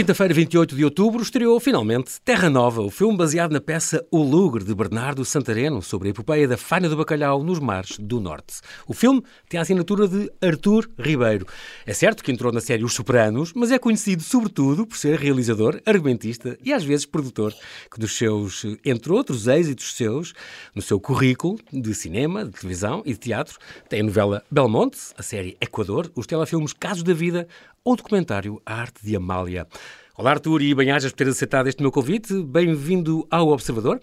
Quinta-feira, 28 de outubro, estreou finalmente Terra Nova, o filme baseado na peça O Lugre, de Bernardo Santareno, sobre a epopeia da faina do bacalhau nos mares do Norte. O filme tem a assinatura de Artur Ribeiro. É certo que entrou na série Os Sopranos, mas é conhecido sobretudo por ser realizador, argumentista e às vezes produtor, que dos seus, entre outros êxitos seus, no seu currículo de cinema, de televisão e de teatro, tem a novela Belmonte, a série Equador, os telefilmes Casos da Vida ou o documentário A Arte de Amália. Olá, Artur, e bem-ajas por ter aceitado este meu convite. Bem-vindo ao Observador.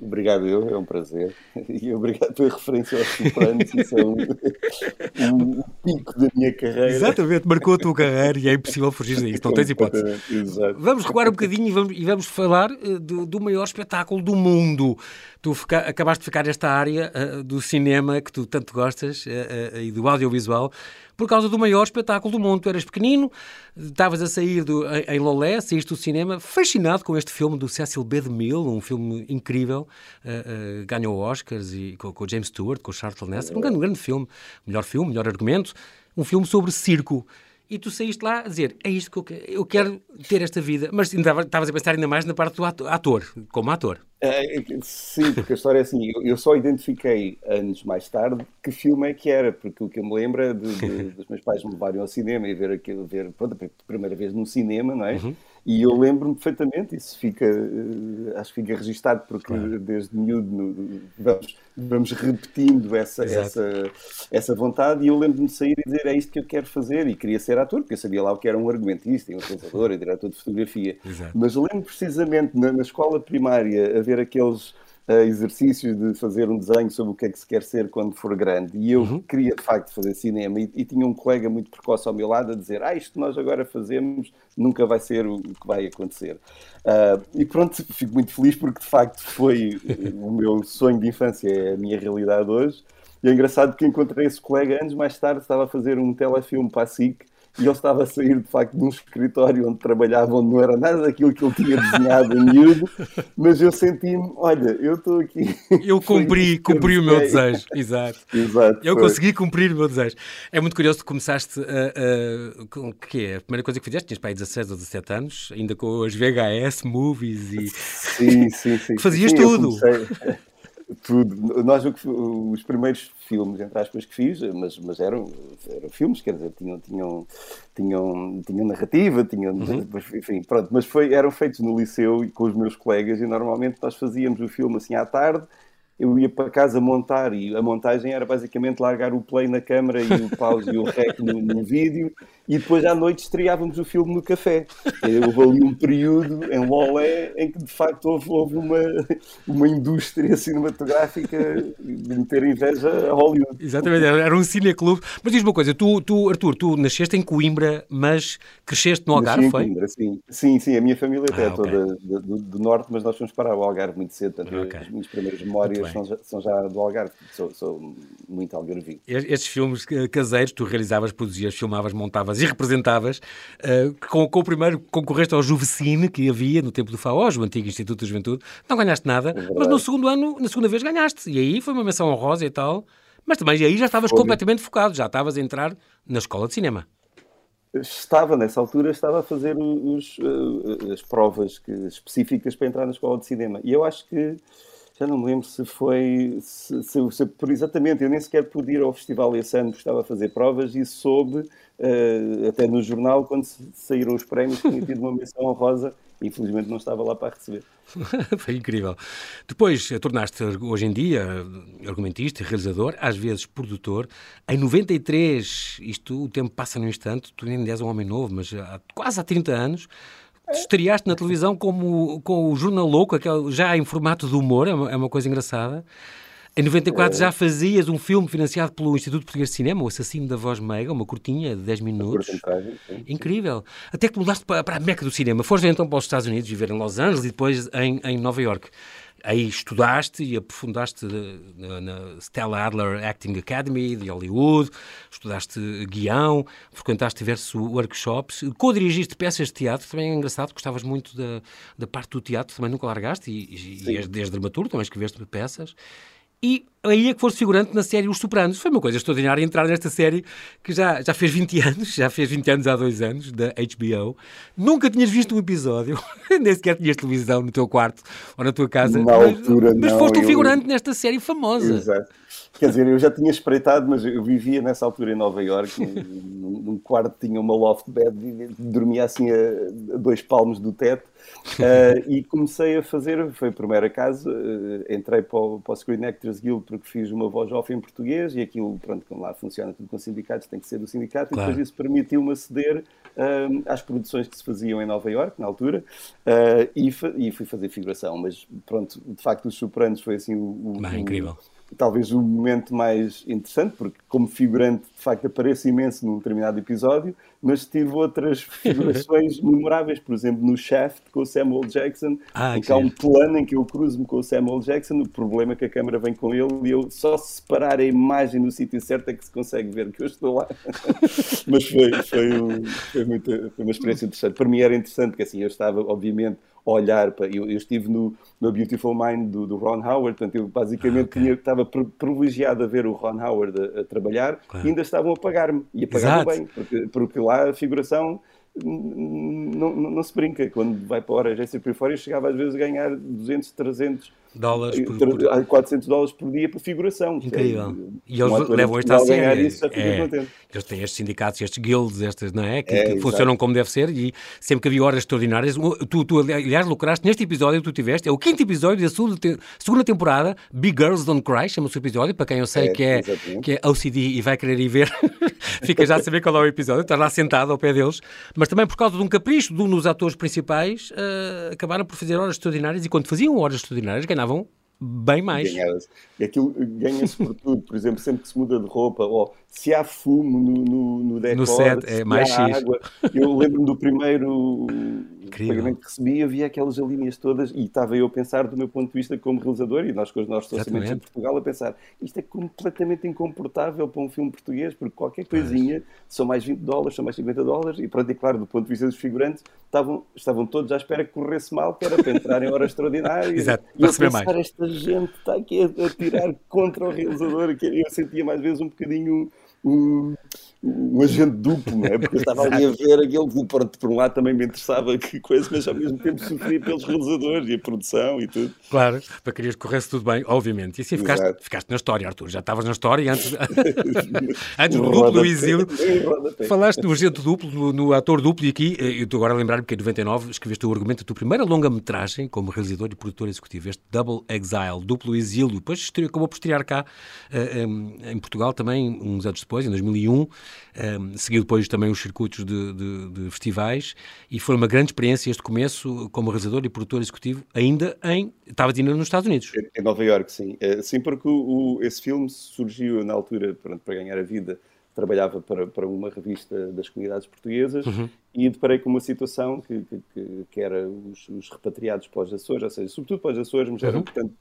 Obrigado, eu, é um prazer. E obrigado pela referência aos Sopranos, isso é um, um, pico da minha carreira. Exatamente, marcou a tua carreira e é impossível fugir disso, não tens hipótese. Exato. Vamos recuar um bocadinho e vamos, e vamos falar uh, do, do, maior espetáculo do mundo. Tu fica, acabaste de ficar nesta área uh, do cinema que tu tanto gostas uh, e do audiovisual por causa do maior espetáculo do mundo. Tu eras pequenino, estavas a sair do, em Lolé, saíste do cinema, fascinado com este filme do Cecil B. DeMille, um filme incrível, uh, uh, ganhou Oscars e, com, com James Stewart, com Charlton Heston, um grande, um grande filme, melhor filme, melhor argumento, um filme sobre circo e tu saíste lá a dizer é isto que eu quero, eu quero ter esta vida. Mas estavas a pensar ainda mais na parte do ator, como ator. É, sim, porque a história é assim, eu, eu, só identifiquei anos mais tarde que filme é que era, porque o que eu me lembro é de, de, dos meus pais me levarem ao cinema e ver aquilo, ver pronto, a primeira vez no cinema, não é? Uhum. E eu lembro-me perfeitamente, isso fica, uh, acho que fica registado, porque claro. desde miúdo vamos, vamos repetindo essa, essa, essa vontade, e eu lembro-me de sair e dizer é isto que eu quero fazer, e queria ser ator, porque eu sabia lá o que era um argumentista, um realizador, e diretor de fotografia. Exato. Mas lembro precisamente na, na escola primária haver aqueles uh, exercícios de fazer um desenho sobre o que é que se quer ser quando for grande. E eu uhum. queria, de facto, fazer cinema. E, e, tinha um colega muito precoce ao meu lado a dizer: Ah, isto que nós agora fazemos nunca vai ser o que vai acontecer. Uh, e pronto, fico muito feliz porque, de facto, foi o meu sonho de infância, é a minha realidade hoje. E é engraçado que encontrei esse colega anos mais tarde, estava a fazer um telefilme para a SIC e ele estava a sair de facto de um escritório onde trabalhava, onde não era nada daquilo que ele tinha desenhado em miúdo, mas eu senti-me, olha, eu estou aqui. Eu cumpri, cumpri o meu desejo, exato. Exato. Eu foi. consegui cumprir o meu desejo. É muito curioso que começaste a. Uh, uh, que é? A primeira coisa que fizeste, tinhas para aí 16 ou 17 anos, ainda com as VHS, movies e. Sim, sim, sim. Fazias sim, tudo tudo. Nós, os primeiros filmes, entre aspas, que fiz, mas, mas eram, eram filmes, quer dizer, tinham, tinham, tinham, tinham narrativa, tinham, uhum. enfim, pronto, mas foi, eram feitos no liceu com os meus colegas e normalmente nós fazíamos o filme assim à tarde eu ia para casa montar e a montagem era basicamente largar o play na câmara e o pause e o rec no, no, vídeo e depois à noite estreávamos o filme no café. Houve ali um período em Lolé em que de facto houve, houve uma, uma indústria cinematográfica de meter inveja a Hollywood. Exatamente, era um cineclube. Mas diz uma coisa, tu, tu, Arthur, tu nasceste em Coimbra, mas cresceste no Algarve, foi? Coimbra, sim. sim, sim, a minha família até ah, é okay. toda do, do, do, norte, mas nós fomos para o Algarve muito cedo, portanto okay. as minhas primeiras memórias são já, são já, do Algarve, sou, sou muito algarvio. Estes filmes caseiros, tu realizavas, produzias, filmavas, montavas e representavas, uh, com, com, o primeiro concorreste ao Juvecine que havia no tempo do FAOS, o antigo Instituto da Juventude, não ganhaste nada, é mas no segundo ano, na segunda vez ganhaste, e aí foi uma menção honrosa e tal, mas também aí já estavas completamente focado, já estavas a entrar na escola de cinema. Estava nessa altura estava a fazer os, uh, as provas que, específicas para entrar na escola de cinema. E eu acho que já não me lembro se foi se, se, se, por exatamente, eu nem sequer pude ir ao festival esse ano porque estava a fazer provas e soube uh, até no jornal quando saíram os prémios tinha tido uma menção honrosa infelizmente não estava lá para receber. Foi incrível. Depois eh, tornaste hoje em dia argumentista, realizador, às vezes produtor. Em 93, isto o tempo passa num instante, tu ainda és um homem novo, mas há, quase há 30 anos, estreaste na televisão como, com o Jornal Louco, aquele, já em formato de humor, é uma, é uma coisa engraçada. Em 94 já fazias um filme financiado pelo Instituto Português de Cinema, O Assassino da Voz Meiga, uma curtinha de 10 minutos. Incrível. Até que mudaste para, para a meca do cinema. Foste então para os Estados Unidos, viver em Los Angeles e depois em, em Nova York. Aí estudaste e aprofundaste na, na Stella Adler Acting Academy de Hollywood, estudaste guião, frequentaste diversos workshops, co-dirigiste peças de teatro, também é engraçado, gostavas muito da, da parte do teatro, também nunca largaste, e, e és, és dramaturgo, também escreveste peças. E aí é que foste figurante na série Os Sopranos. Foi uma coisa extraordinária entrar nesta série que já, já fez 20 anos, já fez 20 anos há dois anos, da HBO. Nunca tinhas visto um episódio, nem sequer tinhas televisão no teu quarto ou na tua casa. Na mas, altura, mas não, foste um eu- figurante nesta série famosa. Exato. Quer dizer, eu já tinha espreitado, mas eu vivia nessa altura em Nova Iorque, num, quarto tinha uma loft bed, e dormia assim a, dois palmos do teto, eh, e comecei a fazer, foi a primeira casa, eh, entrei para o, para o Screen Actors Guild porque fiz uma voz off em português, e aquilo, pronto, como lá funciona tudo com sindicatos, tem que ser do sindicato, Claro. e depois isso permitiu-me aceder eh, às produções que se faziam em Nova Iorque, na altura, eh, e, fa- e fui fazer figuração, mas pronto, de facto os Sopranos foi assim o, o- incrível. Talvez o momento mais interessante, porque como figurante, de facto, apareço imenso num determinado episódio, mas tive outras figurações memoráveis, por exemplo, no Shaft com o Samuel Jackson, Ah, em que há um plano em que eu cruzo-me com o Samuel Jackson, o problema é que a câmera vem com ele e eu só se separar a imagem no sítio certo é que se consegue ver que eu estou lá. mas foi, foi, um- foi, muito- foi uma experiência interessante. Para mim era interessante, porque assim, eu estava, obviamente, olhar para. Eu, eu estive no, no Beautiful Mind do, do Ron Howard, portanto, eu basicamente Ah, ok. tinha, estava pri- privilegiado a ver o Ron Howard a, a trabalhar Claro. e ainda estavam a pagar-me. E a pagar-me Exato. bem, porque, porque lá a figuração. Não, não, não se brinca, quando vai para a hora agência por fora, eu chegava às vezes a ganhar 200, 300, Dólares por, por... a 400 dólares por dia por figuração. Incrível. É, E eles levam isto a sério. Isso, É. contente. Eles têm estes sindicatos, estes guilds, estas, não é? Que, É, que funcionam como deve ser e sempre que havia horas extraordinárias. Tu, tu, aliás, lucraste neste episódio que tu tiveste, é o quinto episódio da segunda, te- segunda temporada, Big Girls Don't Cry, chama-se o episódio, para quem eu sei É, que, é, exatamente. que é OCD e vai querer ir ver, fica já a saber qual é o episódio, estás lá sentado ao pé deles, mas também por causa de um capricho de um dos atores principais, eh, acabaram por fazer horas extraordinárias e quando faziam horas extraordinárias ganhavam bem mais. Ganhava-se. E aquilo ganha-se por tudo. Por exemplo, sempre que se muda de roupa, ou se há fumo no, no, no decor, No set, é se mais há X. água. Eu lembro-me do primeiro Incrível. pagamento que recebi, havia aquelas linhas todas, e estava eu a pensar do meu ponto de vista como realizador, e nós com os nossos orçamentos em. Portugal, a pensar, isto é completamente incomportável para um filme português, porque qualquer coisinha são mais 20 dólares, são mais 50 dólares, e pronto, e claro, do ponto de vista dos figurantes, estavam, estavam todos à espera que corresse mal, que era para entrar em horas extraordinárias. Exato, e eu pensar, mais. esta gente está aqui a, a tirar contra o realizador, que eu sentia mais vezes um bocadinho um, um agente duplo, não é? Porque eu estava ali a ver aquilo que, por, por um lado, também me interessava que coisa, mas ao mesmo tempo sofria pelos realizadores e a produção e tudo. Claro, para querias que corresse tudo bem, obviamente. E assim ficaste, ficaste na história, Arthur. Já estavas na história e antes, antes do duplo exílio. Falaste no agente duplo, no, no ator duplo, e aqui, eh, eu estou agora a lembrar-me que em 99 escreveste o argumento da tua primeira longa-metragem como realizador e produtor executivo, este Double Exile, duplo exílio. Depois estreou- acabou por estrear cá eh, em, em Portugal também, uns anos depois, em 2001. Seguiu depois também os circuitos de, de- de festivais e foi uma grande experiência este começo como realizador e produtor executivo, ainda em. Estavas ainda nos Estados Unidos. Em Nova Iorque, sim. Eh, Sim, porque o, esse filme surgiu na altura pronto, para ganhar a vida. Trabalhava para, para uma revista das comunidades portuguesas e deparei com uma situação que, que, que, era os, os repatriados para os Açores, ou seja, sobretudo para os Açores, mas eram, portanto,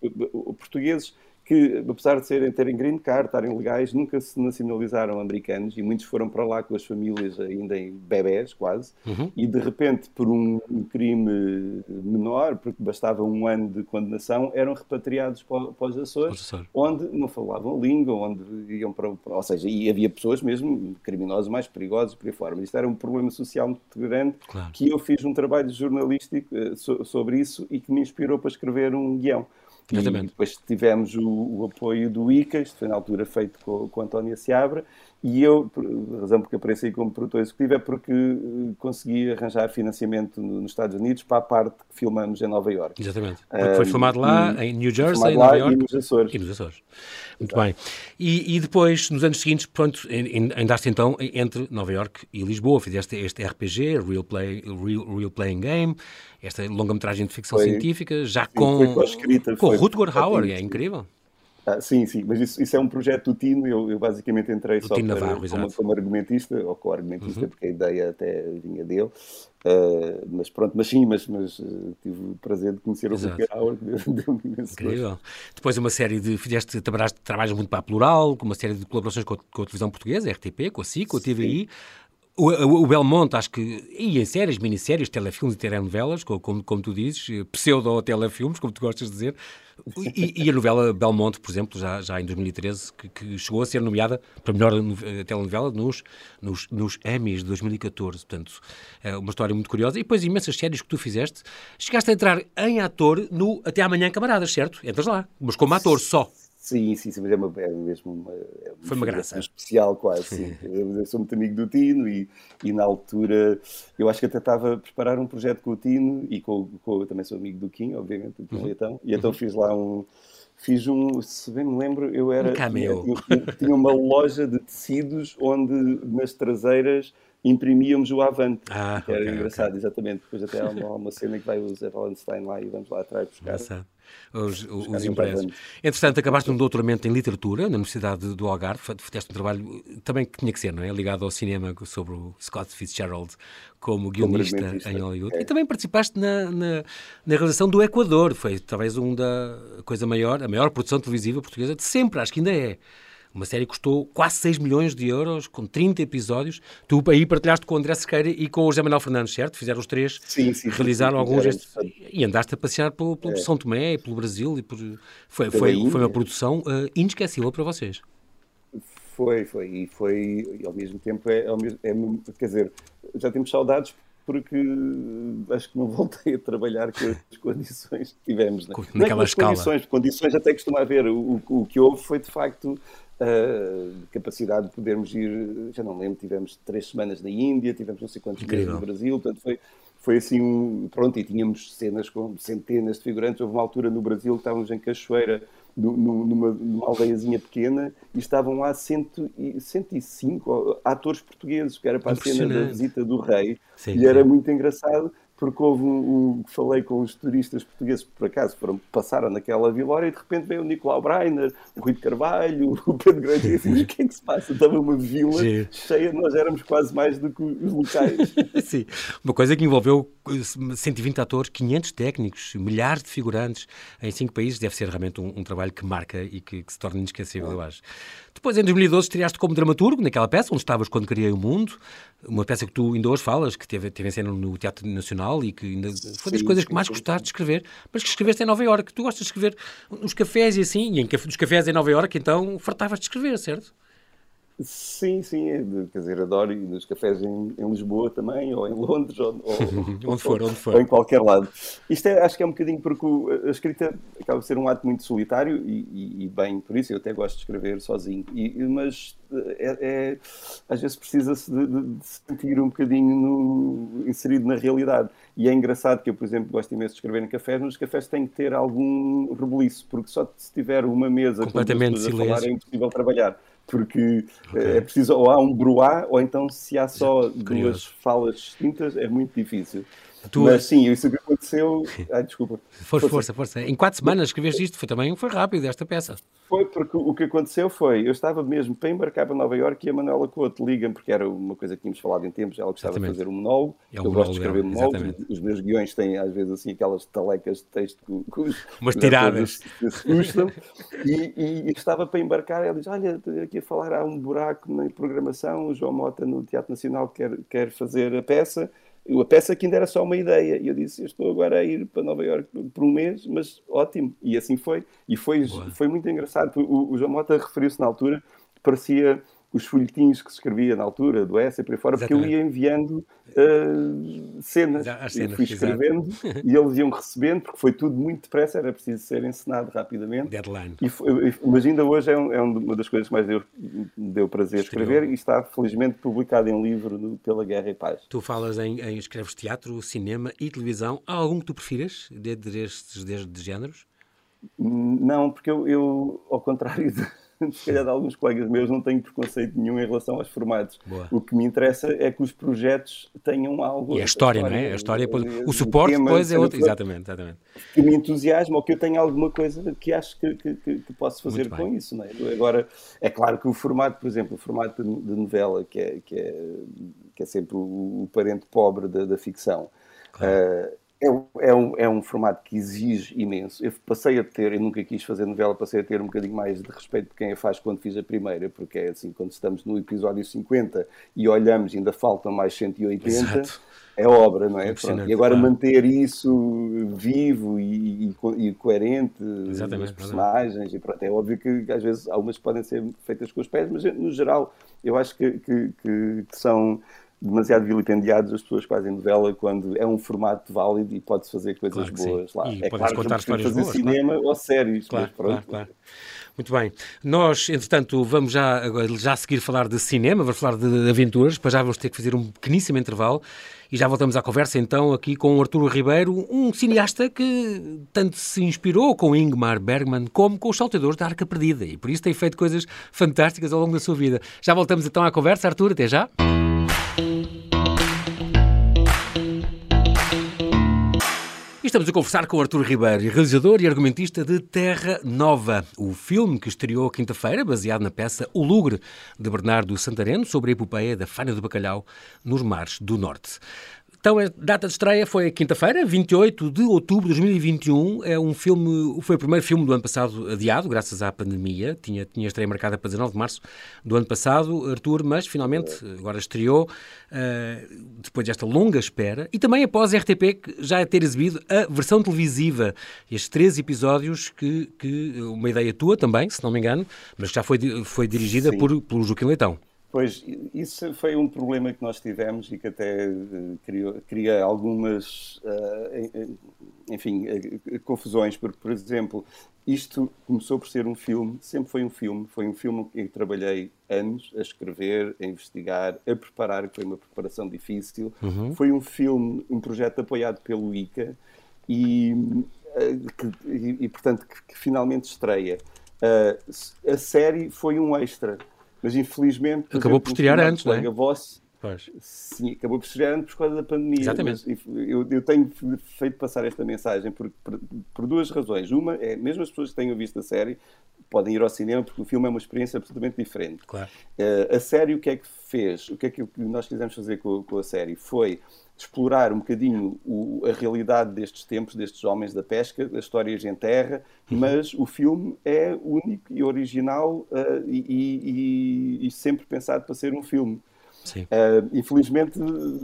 portugueses que, apesar de serem, terem green card, estarem legais, nunca se nacionalizaram americanos e muitos foram para lá com as famílias ainda em bebés, quase, e de repente, por um, crime menor, porque bastava um ano de condenação, eram repatriados para, para os Açores, onde não falavam língua, onde iam para, Ou seja, e havia pessoas mesmo, criminosos mais perigosos por aí fora. Mas isto era um problema social muito grande Claro. que eu fiz um trabalho jornalístico eh, so- sobre isso e que me inspirou para escrever um guião. E Exatamente. depois tivemos o, o apoio do ICA, isto foi na altura feito com, com a Antónia Seabra, e eu, a razão porque apareci como produtor executivo é porque eh, consegui arranjar financiamento no- nos Estados Unidos para a parte que filmamos em Nova Iorque. Exatamente. Porque foi filmado lá, em New Jersey, em Nova e Iorque. nos Açores. E nos Açores. Muito bem. E, e depois, nos anos seguintes, pronto, andaste então entre Nova Iorque e Lisboa, fizeste este RPG, Real, Play, Real, Real Playing Game, esta longa-metragem de ficção Foi- científica, já sim, com, com foi- Rutger Hauer, é incrível. Ah, sim, sim, mas isso, isso é um projeto do Tino, eu, eu basicamente entrei Do só para, Navarro, como. Uhum. como argumentista, ou co-argumentista, porque a ideia até vinha dele, Ah, mas pronto, mas sim, mas, mas eh, tive o prazer de conhecer o. Rutger Hauer, que deu- deu-me imenso gosto. Incrível. Depois uma série de, fizeste, trabalhaste, trabalhas muito para a Plural, com uma série de colaborações com a, com a televisão portuguesa, a RTP, com a SIC, com a TVI. O, o, Belmonte, acho que, e em séries, minisséries, telefilmes e telenovelas, como, como tu dizes, pseudo-telefilmes, como tu gostas de dizer, e, e, a novela Belmonte, por exemplo, já, já em 2013, que, que chegou a ser nomeada para melhor telenovela nos, nos, nos Emmys de 2014. Portanto, é uma história muito curiosa. E depois, imensas séries que tu fizeste. Chegaste a entrar em ator no Até Amanhã Camaradas, certo? Entras lá, mas como ator só. Sim, sim, sim, mas é, uma, é mesmo uma, é uma Foi uma graça. especial, quase. Sim. eu sou muito amigo do Tino e, e, na altura eu acho que até estava a preparar um projeto com o Tino e com, com eu também sou amigo do Kim, obviamente, do uhum. Leitão, e então uhum. fiz lá um. Fiz um, se bem me lembro, eu era. Um cameo. Tinha, tinha uma loja de tecidos onde nas traseiras imprimíamos o Avante, ah, que era okay, engraçado, okay. exatamente. Depois até há uma, uma, cena que vai o Zé Valenstein lá e vamos lá atrás buscar. Engraçado os, os, os impressos. Entretanto, acabaste um doutoramento em literatura na Universidade do Algarve, fizeste um trabalho também que tinha que ser, não é? Ligado ao cinema sobre o Scott Fitzgerald como guionista em Hollywood. É. E também participaste na, na, na, realização do Equador, foi talvez uma da coisa maior, a maior produção televisiva portuguesa de sempre, acho que ainda é. Uma série que custou quase 6 milhões de euros, com 30 episódios. Tu aí partilhaste com o André Sequeira e com o José Manuel Fernandes, certo? Fizeram os três, sim, sim, realizaram sim, alguns. Este... E andaste a passear pelo, pelo é. São Tomé e pelo Brasil. E por... Foi, foi, foi uma produção uh, inesquecível para vocês. Foi, foi. E foi, e ao mesmo tempo, é, ao mesmo, é, quer dizer, já temos saudades porque acho que não voltei a trabalhar com as condições que tivemos. Né? Naquela é escala. Condições, condições até costuma haver. O, o, o que houve foi, de facto, uh, capacidade de podermos ir, já não lembro, tivemos três semanas na Índia, tivemos não sei quantos meses no Brasil, portanto foi, foi assim, um, pronto, e tínhamos cenas com centenas de figurantes, houve uma altura no Brasil que estávamos em Cachoeira, numa, numa aldeiazinha pequena, e estavam lá cento, 105 atores portugueses, que era para a cena da visita do rei, sim, e era muito engraçado, porque houve um, um, falei com os turistas portugueses que por acaso foram, passaram naquela vila e de repente veio o Nicolau Breiner, o Rui de Carvalho, o Pedro Grande e assim, o que é que se passa? Estava uma vila Sim. cheia, nós éramos quase mais do que os locais. Sim, uma coisa que envolveu 120 atores, 500 técnicos, milhares de figurantes em cinco países, deve ser realmente um, um trabalho que marca e que, que se torna inesquecível, eu acho. Depois, em 2012, estreaste como dramaturgo naquela peça, onde estavas quando criei o mundo, uma peça que tu ainda hoje falas, que teve, teve em cena no Teatro Nacional e que ainda foi das coisas que mais gostaste de escrever, mas que escreveste em Nova Iorque. Tu gostas de escrever nos cafés e assim, e em, nos cafés em Nova Iorque, então fartavas de escrever, certo? Sim, sim, é quer dizer, adoro ir nos cafés em, em, Lisboa também, ou em Londres, ou, ou onde for, onde for. Ou em qualquer lado. Isto é, acho que é um bocadinho porque a escrita acaba de ser um ato muito solitário e, e, e bem por isso, eu até gosto de escrever sozinho, e, mas é, é às vezes precisa-se de, de, de, se sentir um bocadinho no, inserido na realidade. E é engraçado que eu, por exemplo, gosto imenso de escrever em cafés, mas os cafés têm que ter algum rebuliço, porque só se tiver uma mesa completamente com a falar é impossível trabalhar porque okay. é preciso ou há um bruá ou então se há só duas falas distintas é muito difícil. Tu... Mas sim, isso que aconteceu. Ai, desculpa. Força, força, força. Em quatro semanas escreveste isto, foi também foi rápido esta peça. Foi porque o que aconteceu foi, eu estava mesmo para embarcar para Nova Iorque e a Manuela Couto liga-me, porque era uma coisa que tínhamos falado em tempos, ela gostava Exatamente. de fazer um monólogo. É um eu gosto de escrever monólogos, os meus guiões têm às vezes assim aquelas talecas de texto que, os, Umas tiradas. se e, e, e, estava para embarcar, ela diz: Olha, aqui a falar há um buraco na programação, o João Mota no Teatro Nacional quer, quer fazer a peça a peça que ainda era só uma ideia. E eu disse: eu estou agora a ir para Nova Iorque por um mês, mas ótimo. E assim foi. E foi, foi muito engraçado. O, o João Mota referiu-se na altura, parecia os folhetins que se escrevia na altura, do S e por aí fora, Exatamente. porque eu ia enviando uh, cenas. cenas. Eu fui escrevendo e eles iam recebendo, porque foi tudo muito depressa, era preciso ser encenado rapidamente. Deadline. E mas ainda hoje é, um, é, uma das coisas que mais deu, deu prazer Escreveu. escrever e está felizmente publicado em livro no, pela Guerra e Paz. Tu falas em, em escreves teatro, cinema e televisão. Há algum que tu prefiras destes, destes géneros? Não, porque eu, eu ao contrário de se calhar de alguns colegas meus, não tenho preconceito nenhum em relação aos formatos. Boa. O que me interessa é que os projetos tenham algo. E a história, história não é? A história, o suporte depois é outro. Exatamente, exatamente. Que me entusiasma ou que eu tenha alguma coisa que acho que, que, que, que posso fazer com isso. Não é? Agora, é claro que o formato, por exemplo, o formato de, de novela, que é, que, é, que é sempre o, o parente pobre da, da ficção. Claro. Uh, É, é, um, é um formato que exige imenso. Eu passei a ter, eu nunca quis fazer novela, passei a ter um bocadinho mais de respeito por quem a faz quando fiz a primeira, porque é assim, quando estamos no episódio 50 e olhamos, ainda faltam mais 180, Exato. é obra, não é? E agora claro. manter isso vivo e, e, e coerente, Exatamente, as personagens, e pronto, é óbvio que às vezes algumas podem ser feitas com os pés, mas no geral eu acho que, que, que, que são demasiado vilipendiados as pessoas que fazem novela quando é um formato válido e pode-se fazer coisas claro boas lá. E é claro contar histórias fazer boas, cinema claro. ou séries, claro, claro, claro. Muito bem. Nós, entretanto, vamos já, já seguir falar de cinema, vamos falar de aventuras, depois já vamos ter que fazer um pequeníssimo intervalo e já voltamos à conversa então aqui com o Arturo Ribeiro, um cineasta que tanto se inspirou com Ingmar Bergman como com os saltadores da Arca Perdida e por isso tem feito coisas fantásticas ao longo da sua vida. Já voltamos então à conversa, Arturo, até já. Estamos a conversar com Artur Ribeiro, realizador e argumentista de Terra Nova, o filme que estreou quinta-feira, baseado na peça O Lugre, de Bernardo Santareno, sobre a epopeia da faina do bacalhau nos mares do Norte. Então, a data de estreia foi quinta-feira, 28 de outubro de 2021. É um filme, foi o primeiro filme do ano passado adiado, graças à pandemia. Tinha, tinha estreia marcada para 19 de março do ano passado, Arthur, mas finalmente agora estreou, uh, depois desta longa espera, e também após a RTP já ter exibido a versão televisiva. Estes três episódios, que, que uma ideia tua também, se não me engano, mas já foi, foi dirigida por, por Joaquim Leitão. Pois, isso foi um problema que nós tivemos e que até uh, criou, cria algumas, uh, enfim, uh, confusões, porque, por exemplo, isto começou por ser um filme, sempre foi um filme, foi um filme em que trabalhei anos a escrever, a investigar, a preparar, que foi uma preparação difícil. Uhum. Foi um filme, um projeto apoiado pelo ICA e, que, e, e portanto, que, que, finalmente estreia. a série foi um extra mas infelizmente. Acabou por estrear antes, não é? Voss, Pois. Sim, acabou por estrear antes por causa da pandemia. Exatamente. Eu, eu, tenho feito passar esta mensagem por, por, por, duas razões. Uma é, mesmo as pessoas que tenham visto a série podem ir ao cinema porque o filme é uma experiência absolutamente diferente. Claro. Uh, a série o que é que fez? O que é que nós quisemos fazer com, com a série? Foi explorar um bocadinho o, a realidade destes tempos, destes homens da pesca, das histórias em terra, uhum. mas o filme é único e original uh, e, e, e, sempre pensado para ser um filme. Uh, infelizmente,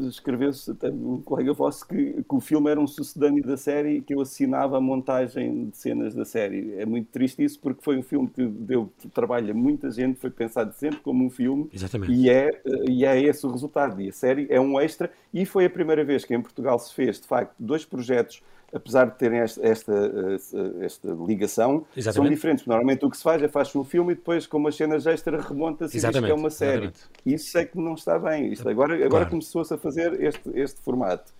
escreveu-se um colega vosso que, que, o filme era um sucedâneo da série e que eu assinava a montagem de cenas da série. É muito triste isso porque foi um filme que deu trabalho a muita gente, foi pensado sempre como um filme Exatamente. E, é, e é esse o resultado. E a série é um extra e foi a primeira vez que em Portugal se fez, de facto, dois projetos apesar de terem esta, esta, esta ligação, Exatamente. são diferentes. Normalmente o que se faz é faz um filme e depois, com umas cenas extra, remonta-se e diz que é uma série. Exatamente. Isso é que não está bem. Isto agora agora claro. começou-se a fazer este, este formato.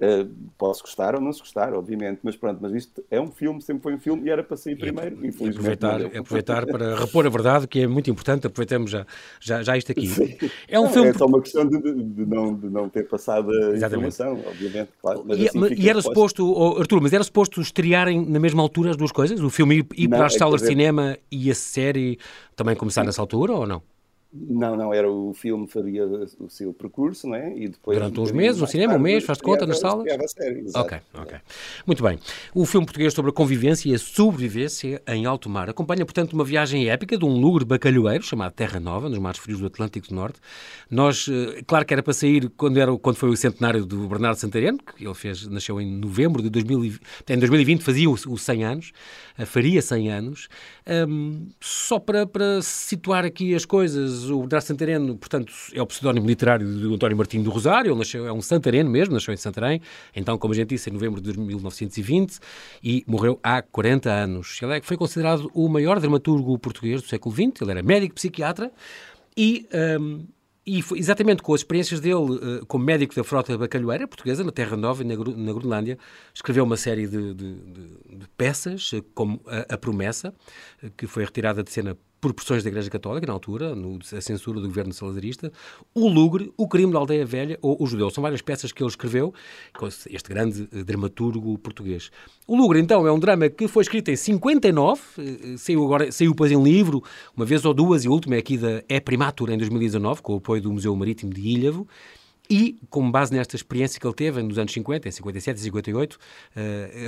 Uh, posso gostar ou não se gostar, obviamente, mas pronto, mas isto é um filme, sempre foi um filme e era para sair primeiro. E aproveitar, aproveitar para repor a verdade, que é muito importante, aproveitamos já, já, já isto aqui. Sim. É um não, filme. É só uma questão de, de, não, de não ter passado a Exatamente. informação, obviamente, claro. Mas e, assim e era suposto, oh, Artur, mas era suposto estrearem na mesma altura as duas coisas? O filme ir, ir não, para as é salas de cinema e a série também começar nessa altura ou não? Não, não, era o filme faria o seu percurso, não é? E depois Durante uns meses, no cinema, um mês, faz de conta nas salas? Série, ok, ok. Muito bem. O filme português sobre a convivência e a sobrevivência em alto mar acompanha, portanto, uma viagem épica de um lugre bacalhoeiro chamado Terra Nova, nos mares frios do Atlântico do Norte. Nós, eh, claro que era para sair quando, era, quando foi o centenário do Bernardo Santareno, que ele fez, nasceu em novembro de 2020, em 2020 fazia os 100 anos, faria 100 anos. Um, só para, para situar aqui as coisas, o Bernardo Santareno, portanto, é o pseudónimo literário do António Martinho do Rosário, ele nasceu, é um santareno mesmo, nasceu em Santarém, então, como a gente disse, em novembro de 1920 e morreu há 40 anos. Ele é, foi considerado o maior dramaturgo português do século XX, ele era médico psiquiatra e... Um, e foi exatamente com as experiências dele uh, como médico da frota bacalhoeira portuguesa, na Terra Nova e na, Groenlândia, escreveu uma série de, de, de, de peças, uh, como a, a Promessa, que foi retirada de cena por pressões da Igreja Católica, na altura, no, a censura do governo salazarista, O Lugre, O Crime da Aldeia Velha ou O Judeu. São várias peças que ele escreveu, este grande eh, dramaturgo português. O Lugre, então, é um drama que foi escrito em 59, eh, saiu, agora, saiu depois em livro, uma vez ou duas, e a última é aqui da É Primatura, em 2019, com o apoio do Museu Marítimo de Ilhavo, e, com base nesta experiência que ele teve nos anos 50, em 57 e 58,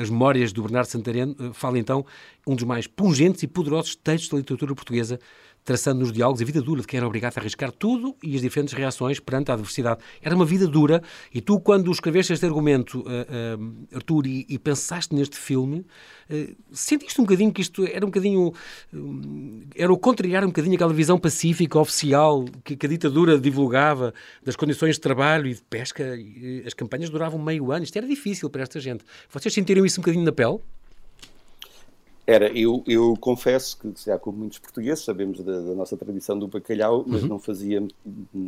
as memórias do Bernardo Santareno, fala então um dos mais pungentes e poderosos textos da literatura portuguesa, traçando nos diálogos a vida dura de quem era obrigado a arriscar tudo e as diferentes reações perante a adversidade. Era uma vida dura e tu, quando escreveste este argumento, uh, uh, Artur, e, e, pensaste neste filme, uh, sentiste um bocadinho que isto era um bocadinho. era o contrariar um bocadinho aquela visão pacífica, oficial, que, que, a ditadura divulgava das condições de trabalho e de pesca. E, as campanhas duravam meio ano. Isto era difícil para esta gente. Vocês sentiram isso um bocadinho na pele? Era, eu, eu confesso que, há como muitos portugueses, sabemos da, da nossa tradição do bacalhau, mas uhum. não fazia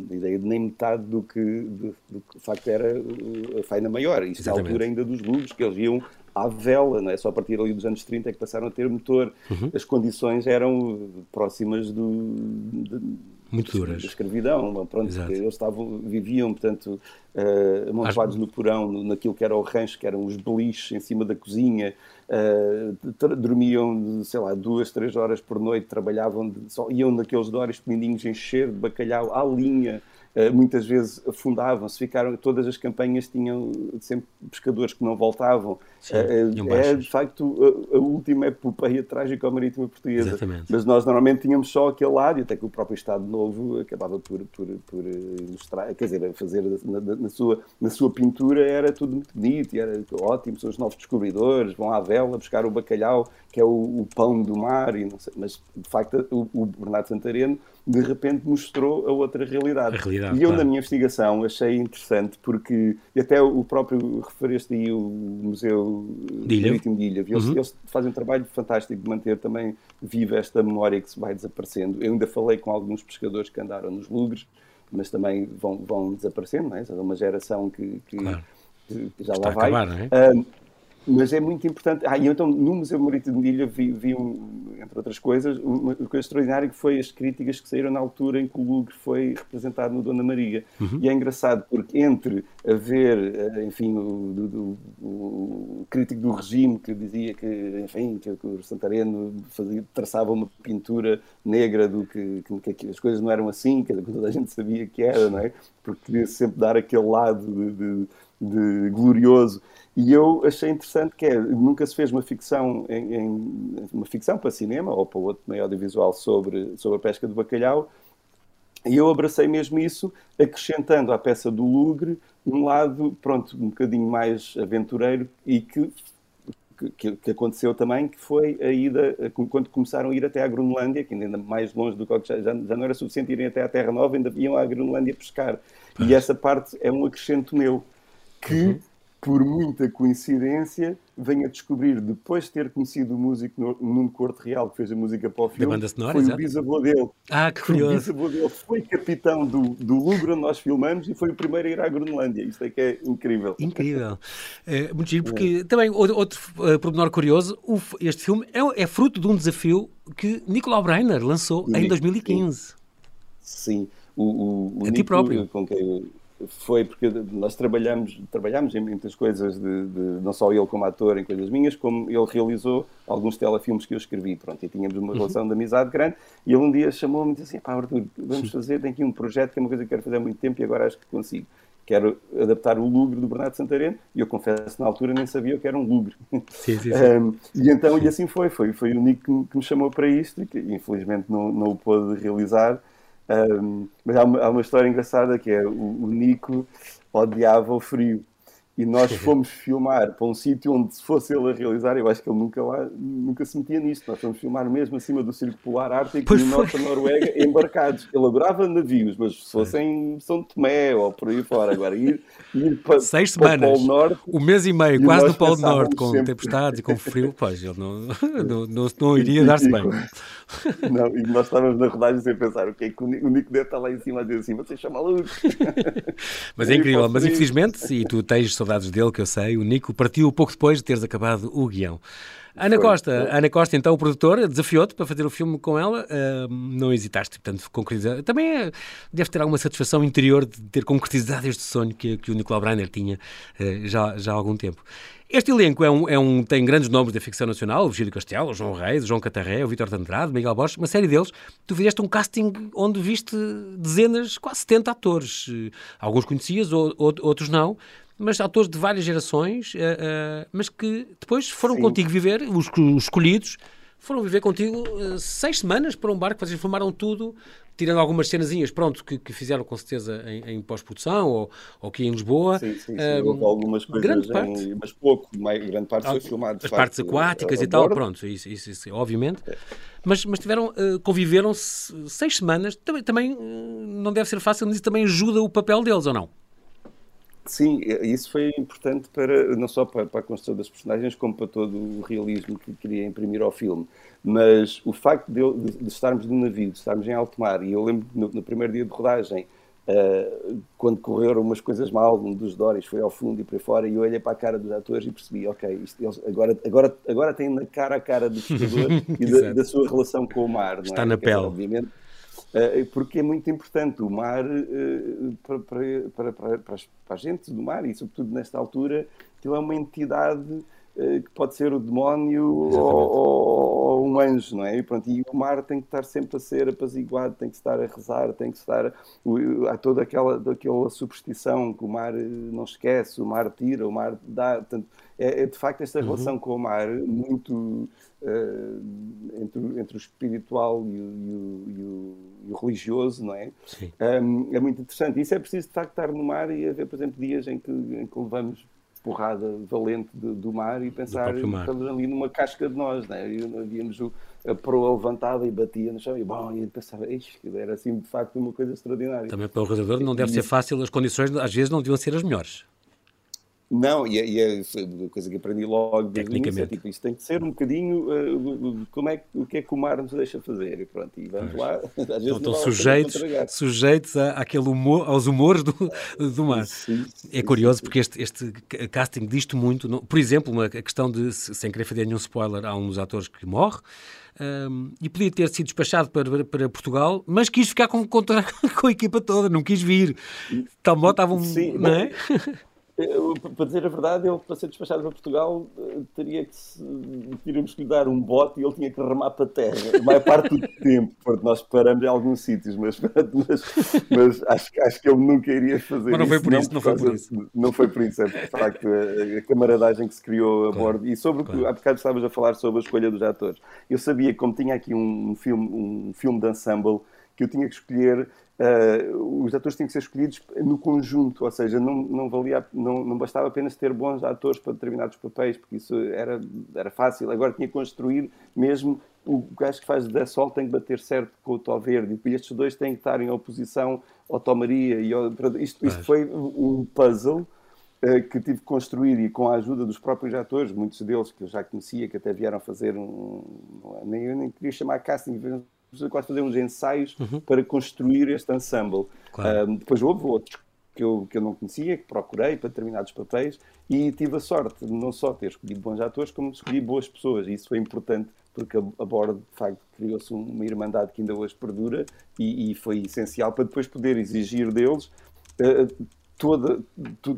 ideia de nem metade do que, do, do que de facto era uh, a faina maior. Isto à altura ainda dos lugos, que eles iam à vela, não é? Só a partir ali dos anos 30 é que passaram a ter motor. Uhum. As condições eram próximas do, de, muito duras. Da escravidão, pronto, eles estavam, viviam, portanto, uh, amontoados As... no porão, naquilo que era o rancho, que eram os beliches em cima da cozinha, uh, dormiam, sei lá, duas, três horas por noite, trabalhavam, de, só, iam naqueles doros pequenininhos encher de bacalhau à linha, muitas vezes afundavam-se, ficaram, todas as campanhas tinham sempre pescadores que não voltavam, Sim, uh, é de facto a, a, última epopeia trágica ao marítima portuguesa. Exatamente. Mas nós normalmente tínhamos só aquele lado, e até que o próprio Estado Novo acabava por, por, por ilustrar, quer dizer, fazer na, na, sua, na sua pintura era tudo muito bonito, e era ótimo, são os novos descobridores, vão à vela buscar o bacalhau, que é o, o pão do mar, e não sei, mas de facto o, o Bernardo Santareno de repente mostrou a outra realidade. A realidade e eu, claro. na minha investigação, achei interessante porque até o próprio refereste aí o Museu Marítimo de Ilha, eles, uhum. eles, fazem um trabalho fantástico de manter também viva esta memória que se vai desaparecendo. Eu ainda falei com alguns pescadores que andaram nos lugres, mas também vão, vão desaparecendo, não é? é uma geração que, que, claro. que já Está lá vai. Acabar, é? uh, mas é muito importante. Ah, e então no Museu Marítimo de Ilha vi, vi um, entre outras coisas, uma coisa extraordinária que foi as críticas que saíram na altura em que o Lugre foi representado no Dona Maria. Uhum. E é engraçado porque entre haver, eh, enfim, o, do, o, crítico do regime que dizia que, enfim, que, que o Santareno fazia, traçava uma pintura negra do que, que, que, as coisas não eram assim, que toda a gente sabia que era, não é? Porque queria sempre dar aquele lado de, de, de glorioso. E eu achei interessante que é, nunca se fez uma ficção, em, em, uma ficção para cinema ou para outro meio audiovisual sobre, sobre a pesca do bacalhau, e eu abracei mesmo isso, acrescentando à peça do Lugre um lado, pronto, um bocadinho mais aventureiro e que, que, que aconteceu também, que foi a ida, quando começaram a ir até à Groenlândia, que ainda mais longe do que já, já não era suficiente irem até à Terra Nova, ainda iam à Groenlândia pescar. E essa parte é um acrescento meu, que... Uhum por muita coincidência, venho a descobrir, depois de ter conhecido o músico Nuno Corte Real, que fez a música para o filme, da banda sonora, foi exato. o bisavô dele. Ah, que curioso. O bisavô dele foi capitão do, do onde nós filmamos e foi o primeiro a ir à Groenlândia. Isto é que é incrível. Incrível. É, muito giro, porque é. também, outro uh, pormenor curioso, este filme é, é, fruto de um desafio que Nicolau Breiner lançou em 2015. Sim. Sim. O, o, o a ti próprio. Com quem foi porque nós trabalhamos, trabalhamos em muitas coisas, de, de, não só ele como ator em coisas minhas, como ele realizou alguns telefilmes que eu escrevi, pronto, e tínhamos uma uhum. relação de amizade grande, e ele um dia chamou-me e disse assim, pá Arthur, vamos fazer, tem aqui um projeto que é uma coisa que quero fazer há muito tempo e agora acho que consigo. Quero adaptar o Lugre do Bernardo Santareno, e eu confesso na altura nem sabia que era um Lugre. Sim, sim, sim. Um, e então, e assim foi, foi, foi o Nico que, que me chamou para isto, e que infelizmente não, não o pôde realizar, um, mas há uma, há uma, história engraçada que é o, o Nico odiava o frio e nós fomos filmar para um sítio onde se fosse ele a realizar, eu acho que ele nunca lá, nunca se metia nisto. Nós fomos filmar mesmo acima do Círculo Polar Ártico pois no norte da Noruega, embarcados. Ele adorava navios, mas se fossem São Tomé ou por aí fora, agora ir, ir para, Seis para semanas, o Polo Norte. O mês e meio, e quase no Polo Norte, com sempre... tempestades e com frio, pois ele não, não, não, não iria dar-se bem. Não, e nós estávamos na rodagem sem pensar o que é que o Nico deve estar lá em cima a dizer assim, vocês são malucos. Mas é incrível, mas infelizmente, e tu tens saudades dele, que eu sei, o Nico partiu pouco depois de teres acabado o guião. Ana foi, Costa, foi. Ana Costa, então, o produtor, desafiou-te para fazer o filme com ela, uh, não hesitaste, portanto, concretizar. Também é, deve ter alguma satisfação interior de ter concretizado este sonho que, que o Nicolau Breiner tinha uh, já, já há algum tempo. Este elenco é um, é um, tem grandes nomes da ficção nacional, o Virgílio Castelo, o João Reis, o João Catarré, o Vítor de Andrade, o Miguel Borges, uma série deles. Tu fizeste um casting onde viste dezenas, quase 70 atores. Alguns conhecias, outros não mas atores de várias gerações, uh, uh, mas que depois foram Sim. contigo viver, os, os, escolhidos, foram viver contigo uh, seis semanas para um barco, vocês filmaram tudo, tirando algumas cenazinhas, pronto, que, que fizeram com certeza em, em pós-produção ou, ou aqui em Lisboa. Sim, sim, sim. Algumas coisas, grande parte, em, mas pouco, grande parte foi filmado. As partes aquáticas e tal, pronto, isso, isso, isso obviamente. É. Mas, mas tiveram, conviveram -se seis semanas, também, também não deve ser fácil, mas isso também ajuda o papel deles, ou não? Sim, isso foi importante para não só para, para, a construção das personagens, como para todo o realismo que queria imprimir ao filme. Mas o facto de, de, de estarmos no navio, de estarmos em alto mar, e eu lembro no, no primeiro dia de rodagem, uh, quando correram umas coisas mal, um dos Doris foi ao fundo e para fora, e eu olhei para a cara dos atores e percebi, ok, isto, eles agora, agora, agora têm na cara a cara do pescador e da, da, sua relação com o mar. Está é? na pele. Dizer, obviamente porque é muito importante o mar eh, para, para, para, para, a gente do mar e, sobretudo, nesta altura, é uma entidade eh, que pode ser o demónio ou, ou, um anjo, não é? E, pronto, e o mar tem que estar sempre a ser apaziguado, tem que estar a rezar, tem que estar. Há toda aquela, aquela superstição que o mar não esquece, o mar tira, o mar dá. Portanto, é, é de facto esta uhum. relação com o mar muito uh, entre, entre o espiritual e o, e o, e o religioso, não é? Um, é muito interessante. Isso é preciso, de facto, estar no mar e haver, por exemplo, dias em que, em que levamos porrada valente de, do mar e pensar que estamos ali numa casca de nós, não é? E víamos o, a proa levantada e batia no chão e, bom, e pensava, era assim de facto uma coisa extraordinária. Também para o realizador não deve ser fácil, as condições às vezes não deviam ser as melhores. Não, e, é, e é uma coisa que aprendi logo desde o é tipo, isso tem que ser um bocadinho uh, como é, o que é que o mar nos deixa fazer e pronto, e vamos lá. Então, estão sujeitos, sujeitos a, àquele humor, aos humores do, do mar. Sim, sim, é curioso sim, porque este, este casting diz-te muito, não, por exemplo, uma, a questão de, sem querer fazer nenhum spoiler, há um dos atores que morre, um, e podia ter sido despachado para, para Portugal, mas quis ficar com, com, com a equipa toda, não quis vir. Tal modo estavam, Sim, não é? para dizer a verdade, ele para ser despachado para Portugal eh, teria que teríamos que lhe dar um bote e ele tinha que remar para a terra, a maior parte do tempo, porque nós paramos em alguns sítios, mas, mas, mas acho, acho, que ele nunca iria fazer mas não foi por isso, não, foi por isso. Não foi por isso, é de facto a, a camaradagem que se criou a claro, bordo. E sobre claro. há bocado estavas a falar sobre a escolha dos atores. Eu sabia que como tinha aqui um filme, um filme de ensemble, que eu tinha que escolher Uh, os atores tinham que ser escolhidos no conjunto, ou seja, não, não, valia, não, não bastava apenas ter bons atores para determinados papéis, porque isso era, era fácil. Agora tinha que construir mesmo o gajo que faz da sol tem que bater certo com o Tó Verde, e estes dois têm que estar em oposição ao Tó Maria. E ao, isto, isto foi um puzzle uh, que tive que construir e com a ajuda dos próprios atores, muitos deles que eu já conhecia, que até vieram fazer um. Nem, eu nem queria chamar casting, quase fazer uns ensaios uhum. para construir este ensemble. Claro. Um, depois houve outros que eu, que eu não conhecia, que procurei para determinados papéis e tive a sorte de não só ter escolhido bons atores, como de escolher boas pessoas. E isso foi importante porque a, bordo, de facto, criou-se uma irmandade que ainda hoje perdura e, e, foi essencial para depois poder exigir deles uh, toda,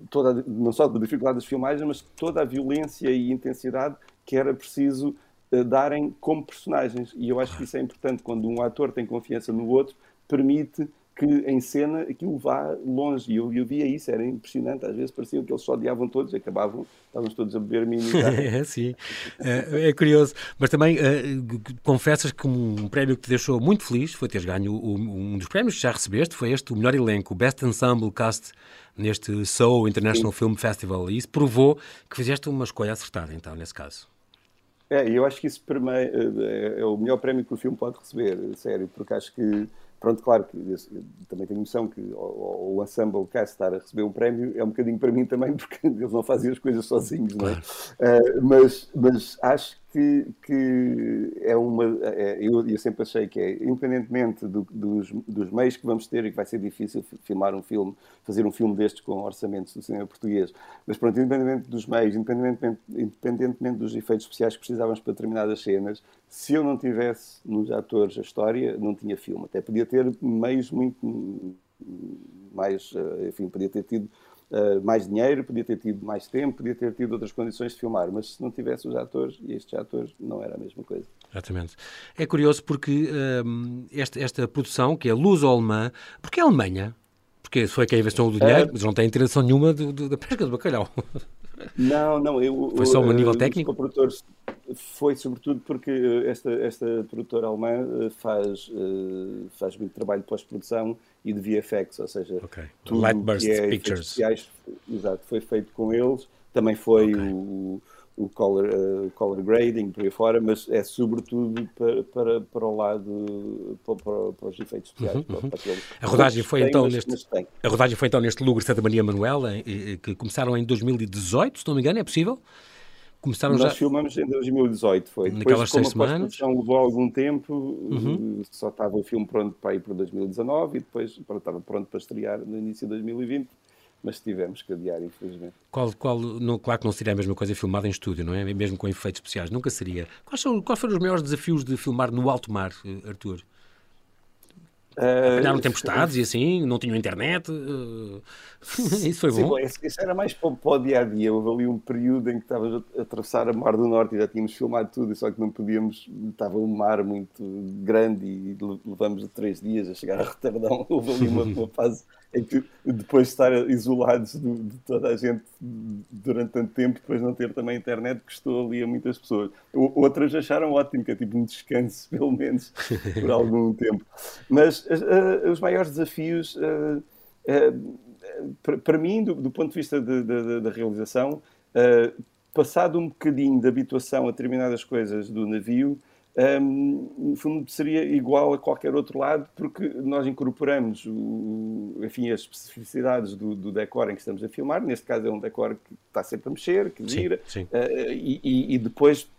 toda, não só a dificuldade das filmagens, mas toda a violência e intensidade que era preciso darem como personagens. E eu acho que isso é importante. Quando um ator tem confiança no outro, permite que em cena aquilo vá longe. E eu, eu via isso, era impressionante. Às vezes parecia que eles só odiavam todos e acabavam, estávamos todos a beber mini. é, sim. É, é, curioso. Mas também uh, confessas que um prémio que te deixou muito feliz foi teres ganho o, um dos prémios que já recebeste, foi este, o melhor elenco, o Best Ensemble Cast neste Soul International sim. Film Festival. E isso provou que fizeste uma escolha acertada, então, nesse caso. É, eu acho que isso é, é o melhor prémio que o filme pode receber, sério, porque acho que, pronto, claro que também tenho noção que o, o Ensemble Cast estar a receber um prémio é um bocadinho para mim também, porque eles não fazem as coisas sozinhos, não é? Uh, mas, mas acho que, que é uma. É, eu, eu, sempre achei que é, independentemente do, dos, dos meios que vamos ter, e que vai ser difícil filmar um filme, fazer um filme destes com orçamentos do cinema português, mas pronto, independentemente dos meios, independentemente, independentemente dos efeitos especiais que precisávamos para determinadas cenas, se eu não tivesse nos atores a história, não tinha filme. Até podia ter meios muito mais. Eh, enfim, podia ter tido uh, mais dinheiro, podia ter tido mais tempo, podia ter tido outras condições de filmar, mas se não tivesse os atores, e estes atores, não era a mesma coisa. Exatamente. É curioso porque uh, esta, esta produção, que é luso-alemã, porque é Alemanha, porque foi quem investiu o dinheiro, é... mas não tem interação nenhuma do, do, da pesca do bacalhau. Não, não. Eu, foi só um nível técnico? Os foi sobretudo porque esta, esta produtora alemã faz, faz muito trabalho de pós-produção e de VFX, ou seja, okay. tudo Lightburst é Pictures. Especiais, exato, foi feito com eles. Também foi okay. o, o color, uh, color grading por aí fora, mas é sobretudo para, para, para o lado para, para, para os efeitos especiais. Uhum, uhum. a rodagem foi tem, então mas, neste mas a rodagem foi então neste Louvre Santa Maria Manuel, em, que começaram em 2018, se não me engano, é possível? Começaram Nós já... filmamos em 2018, foi. Naquelas Depois, seis semanas. A levou algum tempo, uhum. só estava o filme pronto para ir para 2019 e depois pronto, estava pronto para estrear no início de 2020 mas tivemos que adiar, infelizmente. Qual, qual, no, claro que não seria a mesma coisa filmada em estúdio, não é? Mesmo com efeitos especiais, nunca seria. Quais, são, quais foram os maiores desafios de filmar no alto mar, Arthur? Apanharam uh, tempestades e assim, não tinham internet. Uh, isso foi bom. Sim, isso era mais para, para o dia a dia. Houve ali um período em que estávamos a atravessar a Mar do Norte e já tínhamos filmado tudo, só que não podíamos. Estava um mar muito grande e levamos três dias a chegar a Roterdão. Houve ali uma, uma fase em que depois de estar isolados de, toda a gente durante tanto tempo, depois não ter também internet, custou ali a muitas pessoas. Outras acharam ótimo, que é tipo um descanso, pelo menos, por algum tempo. Mas uh, os maiores desafios, uh, uh, para mim, do, do, ponto de vista da realização, passado um bocadinho de habituação a determinadas coisas do navio, um, no fundo seria igual a qualquer outro lado, porque nós incorporamos o, enfim, as especificidades do, do, decor em que estamos a filmar. Neste caso é um decor que está sempre a mexer, que gira, sim, sim. Uh, e, e, depois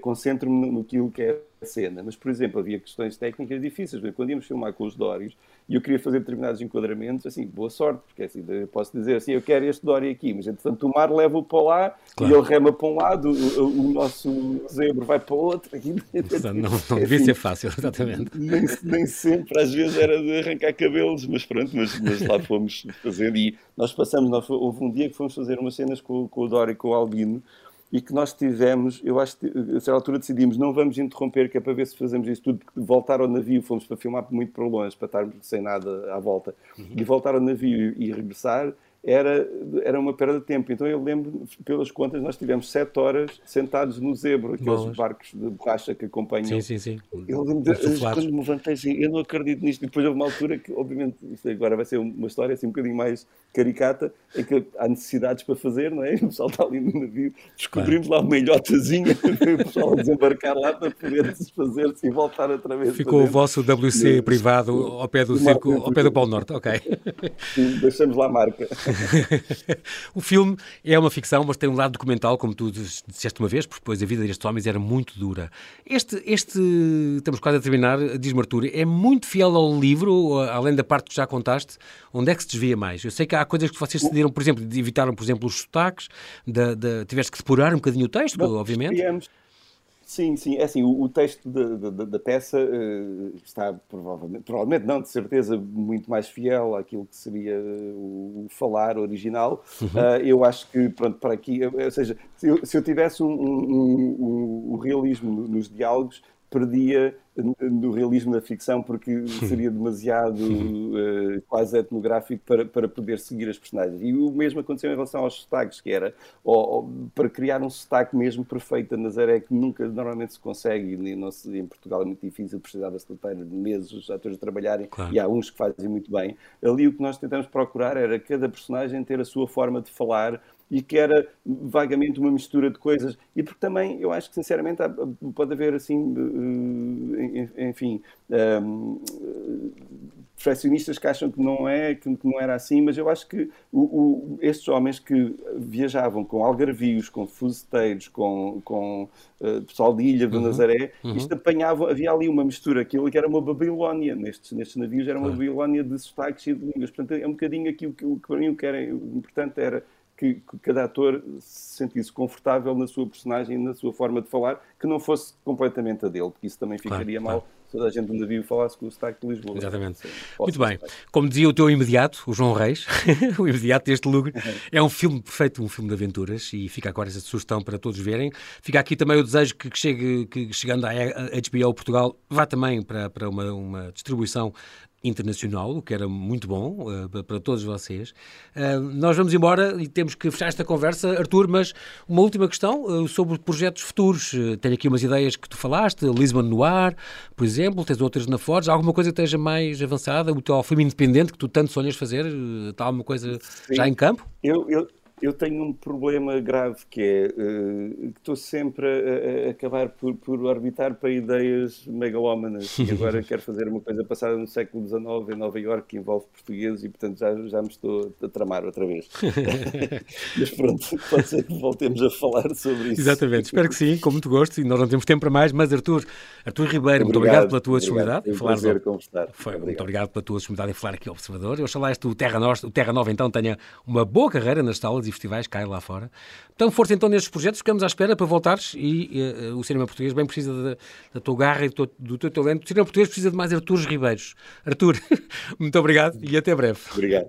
concentro-me no, no que é a cena. Mas, por exemplo, havia questões técnicas difíceis. Quando íamos filmar com os Dórios e eu queria fazer determinados enquadramentos, assim, boa sorte, porque assim, eu posso dizer assim, eu quero este Dório aqui, mas entretanto o mar leva-o para lá claro. e ele rema para um lado, o, o, nosso zebro vai para o outro. Aqui, não, não é devia assim, ser fácil, exatamente. Nem, nem, sempre, às vezes era de arrancar cabelos, mas pronto, mas, mas lá fomos fazendo e nós passamos, nós, houve um dia que fomos fazer umas cenas com, com o Dório e com o Albino e que nós tivemos, eu acho que a certa altura decidimos não vamos interromper, que é para ver se fazemos isso tudo, porque voltar ao navio, fomos para filmar muito para longe, para estarmos sem nada à volta, uhum. e voltar ao navio e regressar, era, era uma perda de tempo. Então eu lembro, pelas contas, nós tivemos sete horas sentados no zebro, aqueles Boas. barcos de borracha que acompanham. Sim, sim, sim. Eu lembro, de, quando me levantei, assim, eu não acredito nisto. E depois houve uma altura que, obviamente, isto agora vai ser uma história assim um bocadinho mais caricata, em que há necessidades para fazer, não é? O pessoal está ali no navio, descobrimos claro. lá uma ilhotazinha, o pessoal desembarcar lá para poder desfazer-se e voltar outra vez. Ficou o vosso WC privado ao pé do circo, ao pé do Polo Norte, ok. Sim, deixamos lá a marca. o filme é uma ficção, mas tem um lado documental, como tu disseste uma vez, porque depois a vida destes homens era muito dura. Este, este estamos quase a terminar, diz-me Artur, é muito fiel ao livro, além da parte que já contaste, onde é que se desvia mais? Eu sei que há coisas que vocês cederam, por exemplo, evitaram, por exemplo, os sotaques, tiveste que depurar um bocadinho o texto, não, obviamente. Sim, sim, é assim, o, o texto da peça uh, está provavelmente, provavelmente não, de certeza, muito mais fiel àquilo que seria o, o falar original. Uhum. Uh, eu acho que, pronto, para aqui, ou seja, se eu, se eu tivesse um, um, um, um realismo nos diálogos, perdia no realismo da ficção porque seria demasiado uh, quase etnográfico para, para poder seguir as personagens. E o mesmo aconteceu em relação aos sotaques, que era ou, ou, para criar um sotaque mesmo perfeito a Nazaré, que nunca normalmente se consegue, e não se, em Portugal é muito difícil, precisava-se de meses os atores a trabalharem, claro. e há uns que fazem muito bem. Ali o que nós tentamos procurar era cada personagem ter a sua forma de falar, e que era vagamente uma mistura de coisas. E porque também eu acho que, sinceramente, pode haver assim, enfim, perfeccionistas que acham que não é, que, não era assim, mas eu acho que o, o, estes homens que viajavam com algarvios, com fuzeteiros, com, com uh, pessoal de Ilha de uhum, Nazaré, uhum. isto apanhava, havia ali uma mistura, aquilo que era uma Babilónia, nestes, nestes navios era uma Babilónia de sotaques e de línguas, portanto é um bocadinho aquilo que, que para mim o que era importante era que, que, cada ator se sentisse confortável na sua personagem, na sua forma de falar, que não fosse completamente a dele, porque isso também ficaria claro, mal claro toda a gente no navio falasse com o sotaque de Lisboa. Exatamente. Muito bem. Como dizia o teu imediato, o João Reis, o imediato deste lugar, é um filme perfeito, um filme de aventuras e fica agora essa sugestão para todos verem. Fica aqui também o desejo que, chegue, que chegando à HBO Portugal, vá também para, para uma, uma distribuição internacional, o que era muito bom uh, para todos vocês. Uh, nós vamos embora e temos que fechar esta conversa, Arthur, mas uma última questão uh, sobre projetos futuros. tenho aqui umas ideias que tu falaste, Lisbon Noir, por exemplo, tens outras na Forge. Alguma coisa que esteja mais avançada? O teu filme independente que tu tanto sonhas fazer? Está alguma coisa Sim. já em campo? Eu, eu, eu tenho um problema grave que é uh, que estou sempre a, a, acabar por, por orbitar para ideias megalómanas e agora quero fazer uma coisa passada no século XIX em Nova Iorque que envolve portugueses e portanto já, já me estou a tramar outra vez. Mas pronto, pode ser que voltemos a falar sobre isso. Exatamente, espero que sim, com muito gosto e nós não temos tempo para mais, mas Artur, Artur Ribeiro, obrigado, muito obrigado pela tua disponibilidade. É um prazer conversar. Foi, obrigado. muito obrigado pela tua disponibilidade em falar aqui ao Observador. Eu oxalá este o Terra, Nostra, o Terra Nova então tenha uma boa carreira nas salas e festivais cá lá fora. Então, força então nestes projetos, ficamos à espera para voltares e uh, o cinema português bem precisa da, da tua garra e do teu, do teu talento. O cinema português precisa de mais Arturos Ribeiros. Artur, muito obrigado e até breve. Obrigado.